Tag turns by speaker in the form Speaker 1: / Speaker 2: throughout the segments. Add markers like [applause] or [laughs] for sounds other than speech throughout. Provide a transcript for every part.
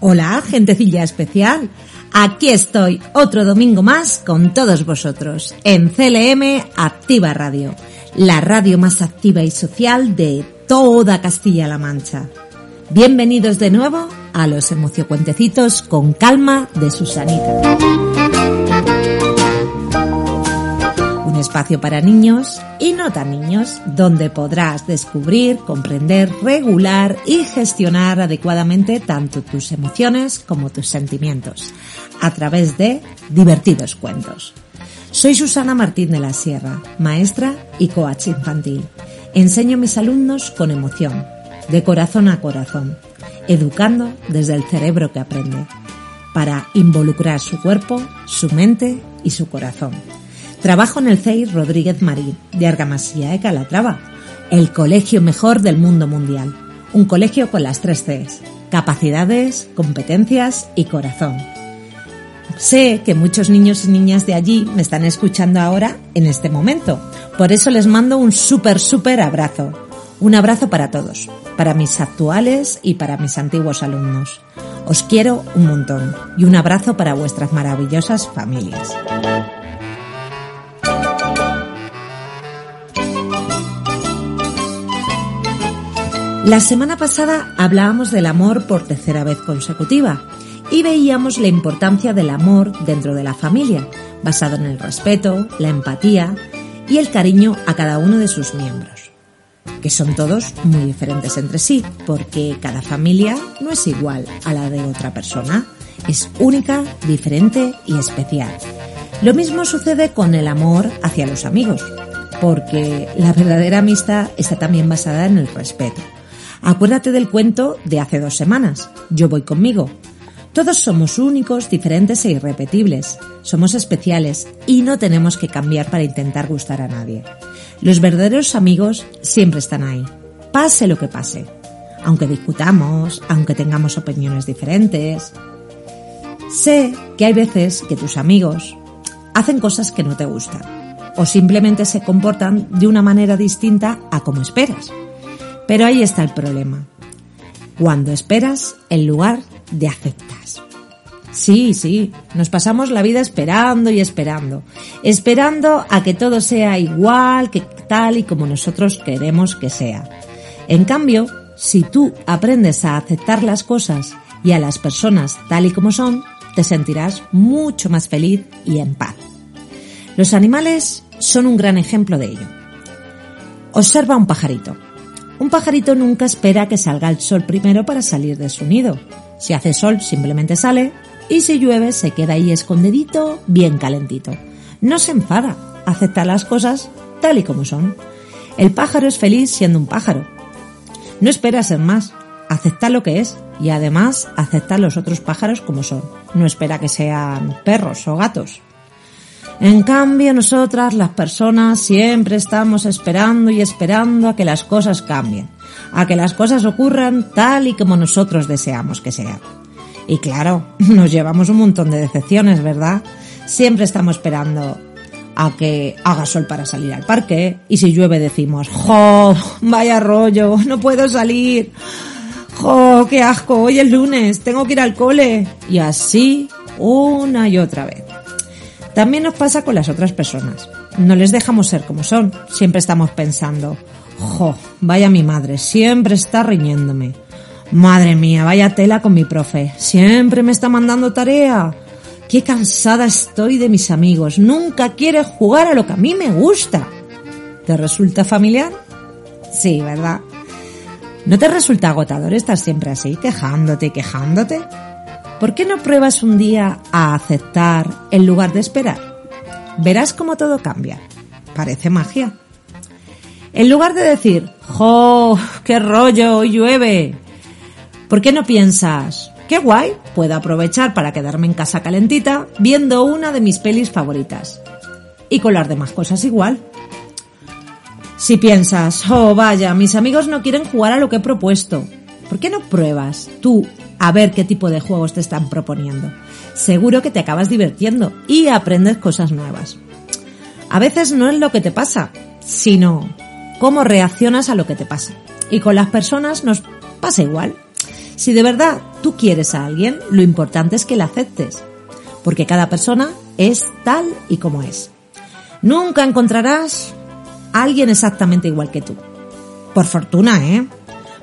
Speaker 1: Hola, gentecilla especial. Aquí estoy otro domingo más con todos vosotros en CLM Activa Radio, la radio más activa y social de toda Castilla-La Mancha. Bienvenidos de nuevo a los emociocuentecitos con calma de Susanita. Espacio para niños y no tan niños, donde podrás descubrir, comprender, regular y gestionar adecuadamente tanto tus emociones como tus sentimientos, a través de divertidos cuentos. Soy Susana Martín de la Sierra, maestra y coach infantil. Enseño a mis alumnos con emoción, de corazón a corazón, educando desde el cerebro que aprende, para involucrar su cuerpo, su mente y su corazón. Trabajo en el CEI Rodríguez Marín, de Argamasilla de Calatrava, el colegio mejor del mundo mundial. Un colegio con las tres Cs, capacidades, competencias y corazón. Sé que muchos niños y niñas de allí me están escuchando ahora en este momento. Por eso les mando un súper, súper abrazo. Un abrazo para todos, para mis actuales y para mis antiguos alumnos. Os quiero un montón y un abrazo para vuestras maravillosas familias. La semana pasada hablábamos del amor por tercera vez consecutiva y veíamos la importancia del amor dentro de la familia, basado en el respeto, la empatía y el cariño a cada uno de sus miembros, que son todos muy diferentes entre sí, porque cada familia no es igual a la de otra persona, es única, diferente y especial. Lo mismo sucede con el amor hacia los amigos, porque la verdadera amistad está también basada en el respeto. Acuérdate del cuento de hace dos semanas. Yo voy conmigo. Todos somos únicos, diferentes e irrepetibles. Somos especiales y no tenemos que cambiar para intentar gustar a nadie. Los verdaderos amigos siempre están ahí, pase lo que pase. Aunque discutamos, aunque tengamos opiniones diferentes. Sé que hay veces que tus amigos hacen cosas que no te gustan o simplemente se comportan de una manera distinta a como esperas. Pero ahí está el problema. Cuando esperas en lugar de aceptas. Sí, sí, nos pasamos la vida esperando y esperando, esperando a que todo sea igual, que tal y como nosotros queremos que sea. En cambio, si tú aprendes a aceptar las cosas y a las personas tal y como son, te sentirás mucho más feliz y en paz. Los animales son un gran ejemplo de ello. Observa un pajarito. Un pajarito nunca espera que salga el sol primero para salir de su nido. Si hace sol simplemente sale y si llueve se queda ahí escondidito, bien calentito. No se enfada, acepta las cosas tal y como son. El pájaro es feliz siendo un pájaro. No espera ser más, acepta lo que es y además acepta a los otros pájaros como son. No espera que sean perros o gatos. En cambio, nosotras, las personas, siempre estamos esperando y esperando a que las cosas cambien, a que las cosas ocurran tal y como nosotros deseamos que sean. Y claro, [laughs] nos llevamos un montón de decepciones, ¿verdad? Siempre estamos esperando a que haga sol para salir al parque y si llueve decimos, ¡jo! Vaya rollo, no puedo salir. ¡Jo! ¡Qué asco! Hoy es lunes, tengo que ir al cole. Y así una y otra vez. También nos pasa con las otras personas. No les dejamos ser como son. Siempre estamos pensando, jo, vaya mi madre, siempre está riñéndome. Madre mía, vaya tela con mi profe. Siempre me está mandando tarea. Qué cansada estoy de mis amigos. Nunca quiere jugar a lo que a mí me gusta. ¿Te resulta familiar? Sí, ¿verdad? ¿No te resulta agotador estar siempre así, quejándote y quejándote? ¿Por qué no pruebas un día a aceptar en lugar de esperar? Verás cómo todo cambia. Parece magia. En lugar de decir, ¡jo! ¡Qué rollo! ¡Llueve! ¿Por qué no piensas, qué guay! Puedo aprovechar para quedarme en casa calentita viendo una de mis pelis favoritas. Y con las demás cosas igual. Si piensas, oh vaya, mis amigos no quieren jugar a lo que he propuesto, ¿por qué no pruebas tú a ver qué tipo de juegos te están proponiendo. Seguro que te acabas divirtiendo y aprendes cosas nuevas. A veces no es lo que te pasa, sino cómo reaccionas a lo que te pasa. Y con las personas nos pasa igual. Si de verdad tú quieres a alguien, lo importante es que la aceptes, porque cada persona es tal y como es. Nunca encontrarás a alguien exactamente igual que tú. Por fortuna, ¿eh?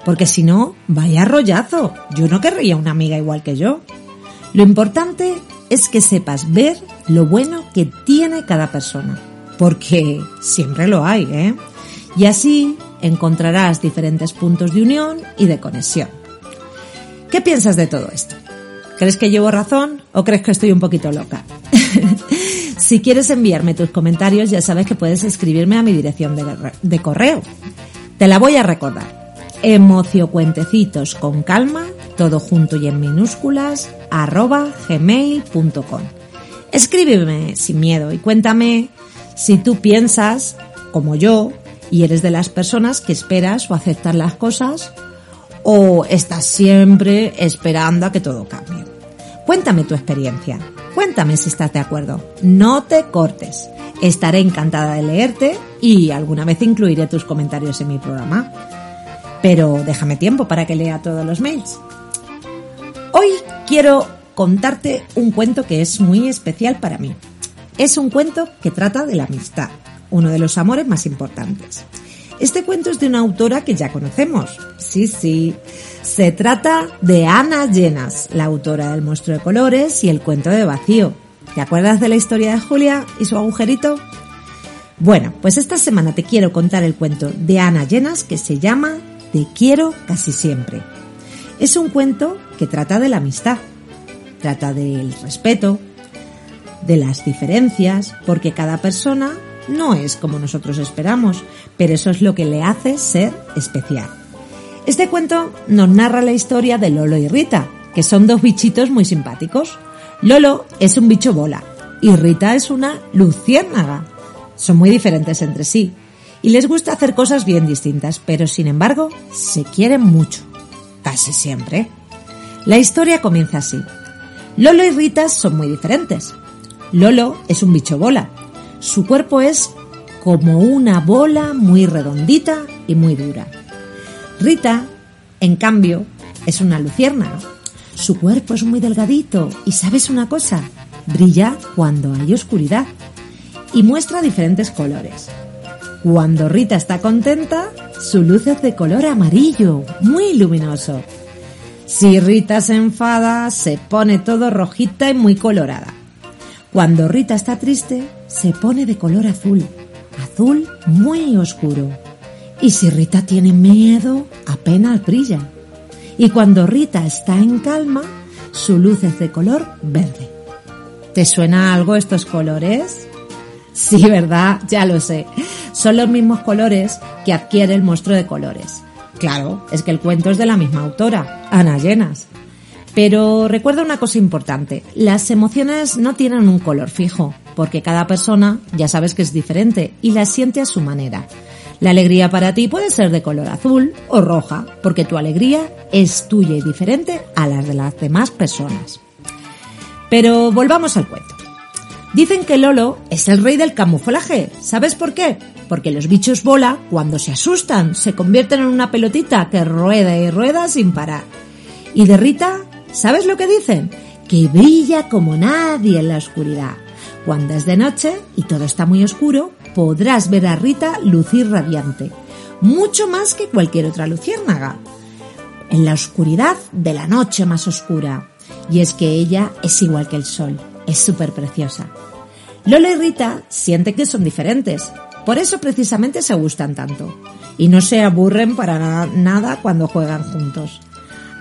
Speaker 1: Porque si no, vaya rollazo. Yo no querría una amiga igual que yo. Lo importante es que sepas ver lo bueno que tiene cada persona. Porque siempre lo hay, ¿eh? Y así encontrarás diferentes puntos de unión y de conexión. ¿Qué piensas de todo esto? ¿Crees que llevo razón o crees que estoy un poquito loca? [laughs] si quieres enviarme tus comentarios ya sabes que puedes escribirme a mi dirección de, correo. Te la voy a recordar. Emociocuentecitos con calma, todo junto y en minúsculas, arroba gmail.com. Escríbeme sin miedo y cuéntame si tú piensas, como yo, y eres de las personas que esperas o aceptas las cosas o estás siempre esperando a que todo cambie. Cuéntame tu experiencia. Cuéntame si estás de acuerdo. No te cortes. Estaré encantada de leerte y alguna vez incluiré tus comentarios en mi programa. Pero déjame tiempo para que lea todos los mails. Hoy quiero contarte un cuento que es muy especial para mí. Es un cuento que trata de la amistad, uno de los amores más importantes. Este cuento es de una autora que ya conocemos. Sí, sí. Se trata de Ana Llenas, la autora del Monstruo de Colores y el cuento de Vacío. ¿Te acuerdas de la historia de Julia y su agujerito? Bueno, pues esta semana te quiero contar el cuento de Ana Llenas que se llama Te quiero casi siempre. Es un cuento que trata de la amistad, trata del respeto, de las diferencias, porque cada persona no es como nosotros esperamos, pero eso es lo que le hace ser especial. Este cuento nos narra la historia de Lolo y Rita, que son dos bichitos muy simpáticos. Lolo es un bicho bola y Rita es una luciérnaga. Son muy diferentes entre sí y les gusta hacer cosas bien distintas, pero sin embargo se quieren mucho, casi siempre. La historia comienza así. Lolo y Rita son muy diferentes. Lolo es un bicho bola su cuerpo es como una bola muy redondita y muy dura. Rita, en cambio, es una luciérnaga. Su cuerpo es muy delgadito y sabes una cosa, brilla cuando hay oscuridad y muestra diferentes colores. Cuando Rita está contenta, su luz es de color amarillo, muy luminoso. Si Rita se enfada, se pone todo rojita y muy colorada. Cuando Rita está triste, se pone de color azul, azul muy oscuro. Y si Rita tiene miedo, apenas brilla. Y cuando Rita está en calma, su luz es de color verde. ¿Te suena algo estos colores? Sí, ¿verdad? Ya lo sé. Son los mismos colores que adquiere el monstruo de colores. Claro, es que el cuento es de la misma autora, Ana Llenas. Pero recuerda una cosa importante, las emociones no tienen un color fijo, porque cada persona ya sabes que es diferente y las siente a su manera. La alegría para ti puede ser de color azul o roja, porque tu alegría es tuya y diferente a las de las demás personas. Pero volvamos al cuento. Dicen que Lolo es el rey del camuflaje. ¿Sabes por qué? Porque los bichos bola, cuando se asustan, se convierten en una pelotita que rueda y rueda sin parar. Y de Rita ¿Sabes lo que dicen? Que brilla como nadie en la oscuridad. Cuando es de noche y todo está muy oscuro, podrás ver a Rita lucir radiante, mucho más que cualquier otra luciérnaga, en la oscuridad de la noche más oscura. Y es que ella es igual que el sol, es súper preciosa. Lola y Rita sienten que son diferentes, por eso precisamente se gustan tanto, y no se aburren para nada cuando juegan juntos.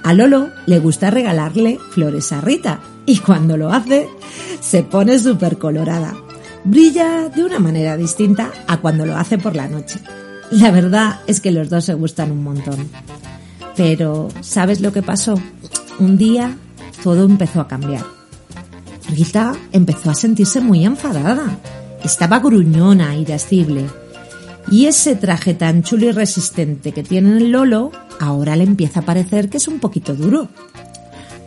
Speaker 1: A Lolo le gusta regalarle flores a Rita y cuando lo hace se pone súper colorada. Brilla de una manera distinta a cuando lo hace por la noche. La verdad es que los dos se gustan un montón. Pero, ¿sabes lo que pasó? Un día todo empezó a cambiar. Rita empezó a sentirse muy enfadada. Estaba gruñona, irascible. Y ese traje tan chulo y resistente que tiene el Lolo ahora le empieza a parecer que es un poquito duro.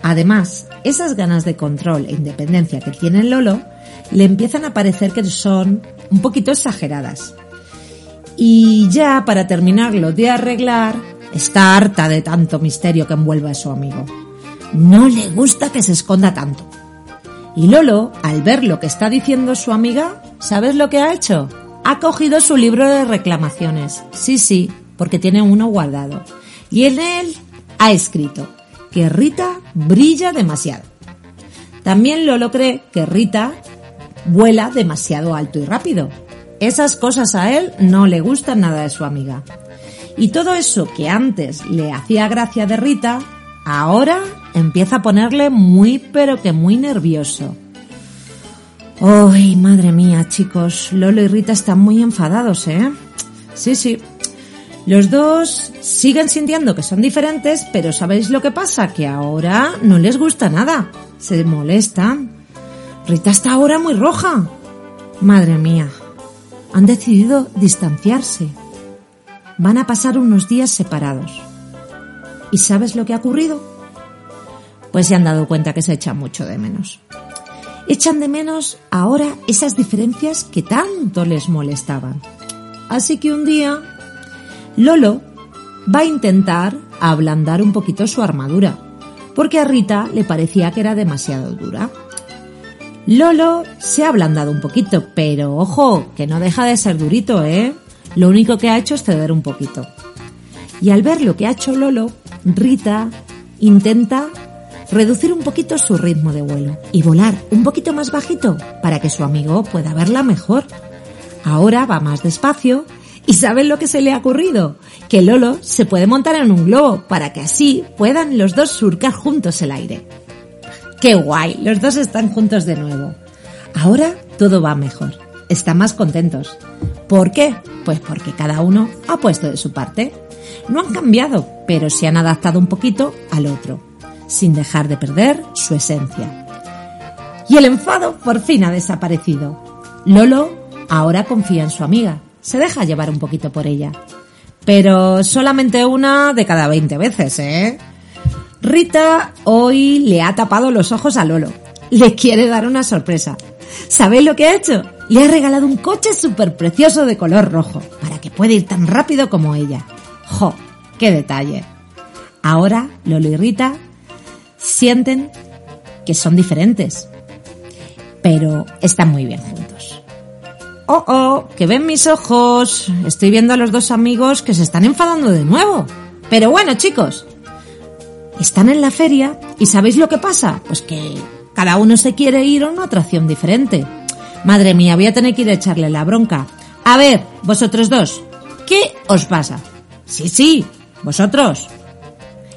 Speaker 1: Además, esas ganas de control e independencia que tiene el Lolo le empiezan a parecer que son un poquito exageradas. Y ya para terminarlo de arreglar, está harta de tanto misterio que envuelve a su amigo. no le gusta que se esconda tanto. Y Lolo, al ver lo que está diciendo su amiga, ¿sabes lo que ha hecho? Ha cogido su libro de reclamaciones. Sí, sí, porque tiene uno guardado. Y en él ha escrito que Rita brilla demasiado. También Lolo cree que Rita vuela demasiado alto y rápido. Esas cosas a él no le gustan nada de su amiga. Y todo eso que antes le hacía gracia de Rita, ahora empieza a ponerle muy pero que muy nervioso. ¡Ay, madre mía, chicos! Lolo y Rita están muy enfadados, ¿eh? Sí, sí. Los dos siguen sintiendo que son diferentes, pero ¿sabéis lo que pasa? Que ahora no les gusta nada. Se molestan. Rita está ahora muy roja. Madre mía. Han decidido distanciarse. Van a pasar unos días separados. ¿Y sabes lo que ha ocurrido? Pues se han dado cuenta que se echan mucho de menos. Echan de menos ahora esas diferencias que tanto les molestaban. Así que un día, Lolo va a intentar ablandar un poquito su armadura, porque a Rita le parecía que era demasiado dura. Lolo se ha ablandado un poquito, pero ojo, que no deja de ser durito, ¿eh? Lo único que ha hecho es ceder un poquito. Y al ver lo que ha hecho Lolo, Rita intenta reducir un poquito su ritmo de vuelo y volar un poquito más bajito para que su amigo pueda verla mejor. Ahora va más despacio y ¿saben lo que se le ha ocurrido? Que Lolo se puede montar en un globo para que así puedan los dos surcar juntos el aire. ¡Qué guay! Los dos están juntos de nuevo. Ahora todo va mejor. Están más contentos. ¿Por qué? Pues porque cada uno ha puesto de su parte. No han cambiado, pero se han adaptado un poquito al otro sin dejar de perder su esencia. Y el enfado por fin ha desaparecido. Lolo ahora confía en su amiga, se deja llevar un poquito por ella. Pero solamente una de cada 20 veces, ¿eh? Rita hoy le ha tapado los ojos a Lolo. Le quiere dar una sorpresa. ¿Sabéis lo que ha hecho? Le ha regalado un coche súper precioso de color rojo, para que pueda ir tan rápido como ella. ¡Jo! ¡Qué detalle! Ahora Lolo y Rita sienten que son diferentes, pero están muy bien juntos. Oh, oh, que ven mis ojos. Estoy viendo a los dos amigos que se están enfadando de nuevo. Pero bueno, chicos, están en la feria y ¿sabéis lo que pasa? Pues que cada uno se quiere ir a una atracción diferente. Madre mía, voy a tener que ir a echarle la bronca. A ver, vosotros dos, ¿qué os pasa? Sí, sí, vosotros.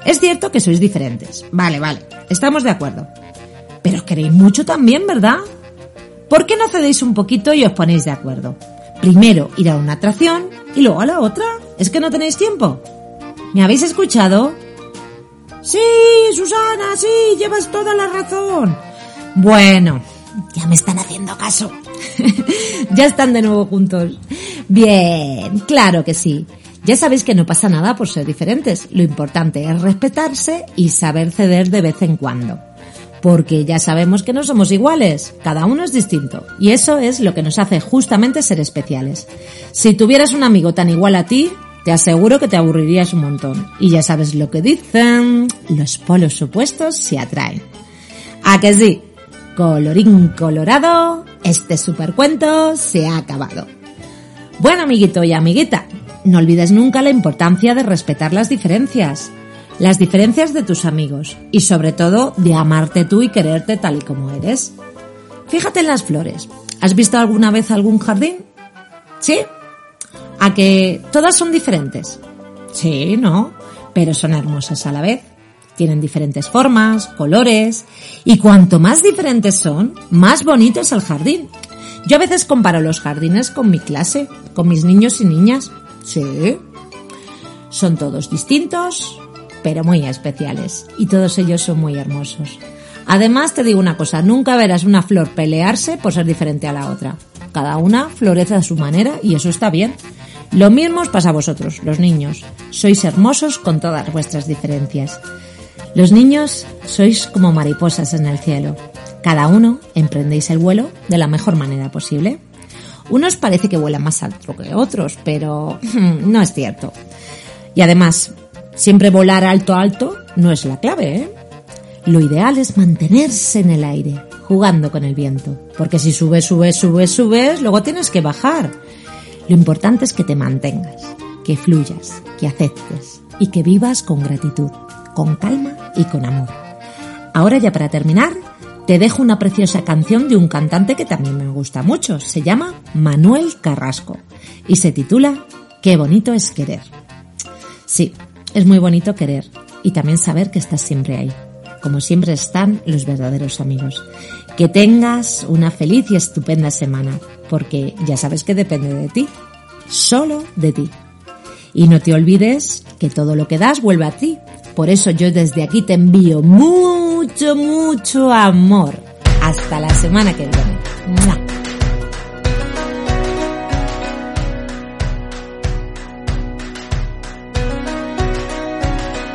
Speaker 1: Es cierto que sois diferentes. Vale, vale. Estamos de acuerdo. Pero queréis mucho también, ¿verdad? ¿Por qué no cedéis un poquito y os ponéis de acuerdo? Primero ir a una atracción y luego a la otra. ¿Es que no tenéis tiempo? ¿Me habéis escuchado? Sí, Susana, sí, llevas toda la razón. Bueno, ya me están haciendo caso. [laughs] ya están de nuevo juntos. Bien, claro que sí. Ya sabéis que no pasa nada por ser diferentes. Lo importante es respetarse y saber ceder de vez en cuando. Porque ya sabemos que no somos iguales, cada uno es distinto. Y eso es lo que nos hace justamente ser especiales. Si tuvieras un amigo tan igual a ti, te aseguro que te aburrirías un montón. Y ya sabes lo que dicen, los polos opuestos se atraen. ¿A que sí? Colorín colorado, este supercuento se ha acabado. Bueno, amiguito y amiguita, no olvides nunca la importancia de respetar las diferencias, las diferencias de tus amigos y sobre todo de amarte tú y quererte tal y como eres. Fíjate en las flores. ¿Has visto alguna vez algún jardín? ¿Sí? ¿A que todas son diferentes? Sí, ¿no? Pero son hermosas a la vez. Tienen diferentes formas, colores, y cuanto más diferentes son, más bonito es el jardín. Yo a veces comparo los jardines con mi clase, con mis niños y niñas. Sí. Son todos distintos, pero muy especiales. Y todos ellos son muy hermosos. Además, te digo una cosa, nunca verás una flor pelearse por ser diferente a la otra. Cada una florece a su manera y eso está bien. Lo mismo os pasa a vosotros, los niños. Sois hermosos con todas vuestras diferencias. Los niños sois como mariposas en el cielo. Cada uno emprendéis el vuelo de la mejor manera posible. Unos parece que vuelan más alto que otros, pero [laughs] no es cierto. Y además, siempre volar alto alto no es la clave, ¿eh? Lo ideal es mantenerse en el aire, jugando con el viento, porque si subes, subes, subes, subes, luego tienes que bajar. Lo importante es que te mantengas, que fluyas, que aceptes y que vivas con gratitud, con calma y con amor. Ahora ya para terminar, te dejo una preciosa canción de un cantante que también me gusta mucho. Se llama Manuel Carrasco y se titula Qué bonito es querer. Sí, es muy bonito querer y también saber que estás siempre ahí, como siempre están los verdaderos amigos. Que tengas una feliz y estupenda semana, porque ya sabes que depende de ti, solo de ti. Y no te olvides que todo lo que das vuelve a ti. Por eso yo desde aquí te envío mucho, mucho amor. Hasta la semana que viene.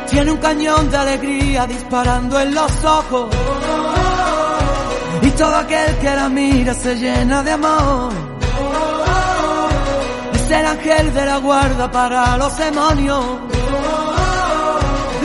Speaker 2: Tiene un cañón de alegría disparando en los ojos. Y todo aquel que la mira se llena de amor. Es el ángel de la guarda para los demonios.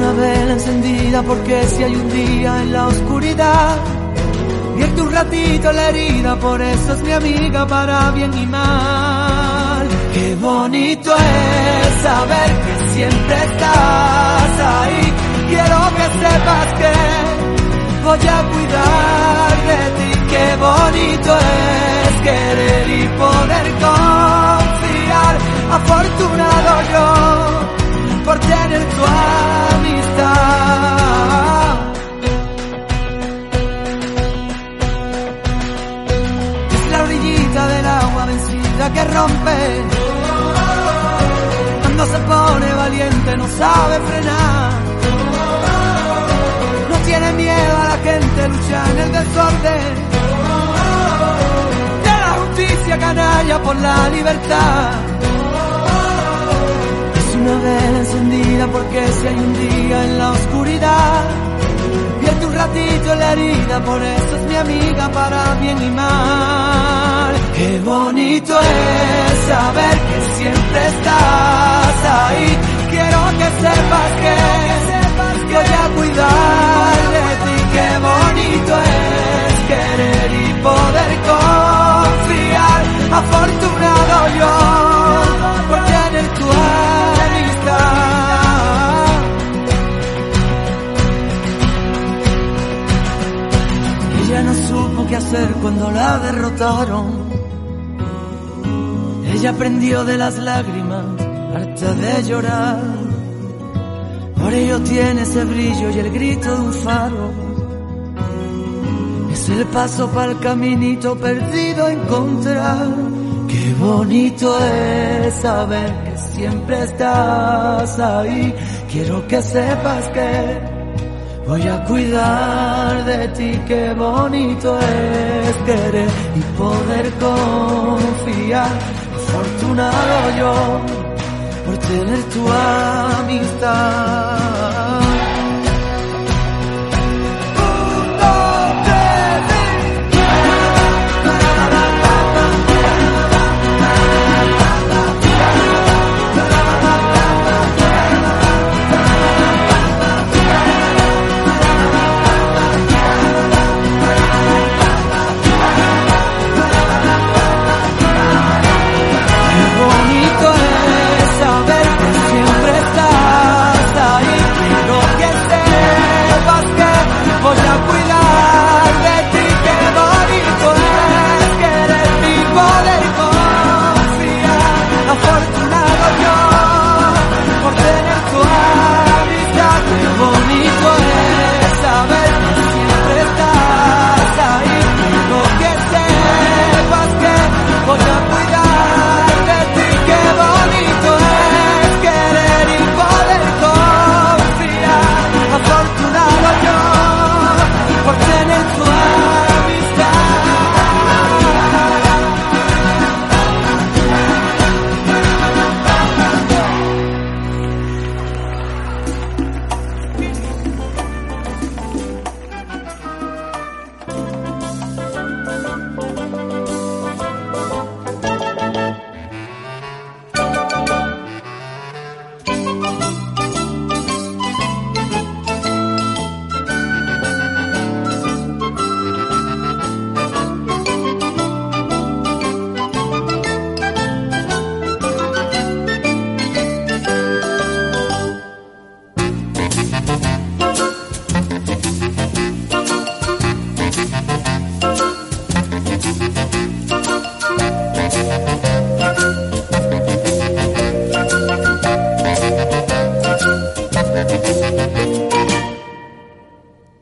Speaker 2: Una vela encendida porque si hay un día en la oscuridad, vierte un ratito la herida, por eso es mi amiga para bien y mal. Qué bonito es saber que siempre estás ahí. Quiero que sepas que voy a cuidar de ti. Qué bonito es querer y poder confiar. Afortunado rompe. Cuando se pone valiente no sabe frenar tiene miedo a la gente, lucha en el desorden. De la justicia canalla por la libertad. Es una vela encendida porque si hay un día en la oscuridad, pierde un ratito la herida, por eso es mi amiga para bien y mal. Qué bonito es saber que siempre estás ahí. Quiero que sepas que voy a cuidar de ti. Qué bonito es querer y poder confiar. Afortunado yo por tener tu amistad. Ella no supo qué hacer cuando la derrotaron. Ella aprendió de las lágrimas, harta de llorar por ello tiene ese brillo y el grito de un faro. Es el paso para el caminito perdido encontrar. Qué bonito es saber que siempre estás ahí. Quiero que sepas que voy a cuidar de ti. Qué bonito es querer y poder confiar. Afortunado yo por tener tu amistad.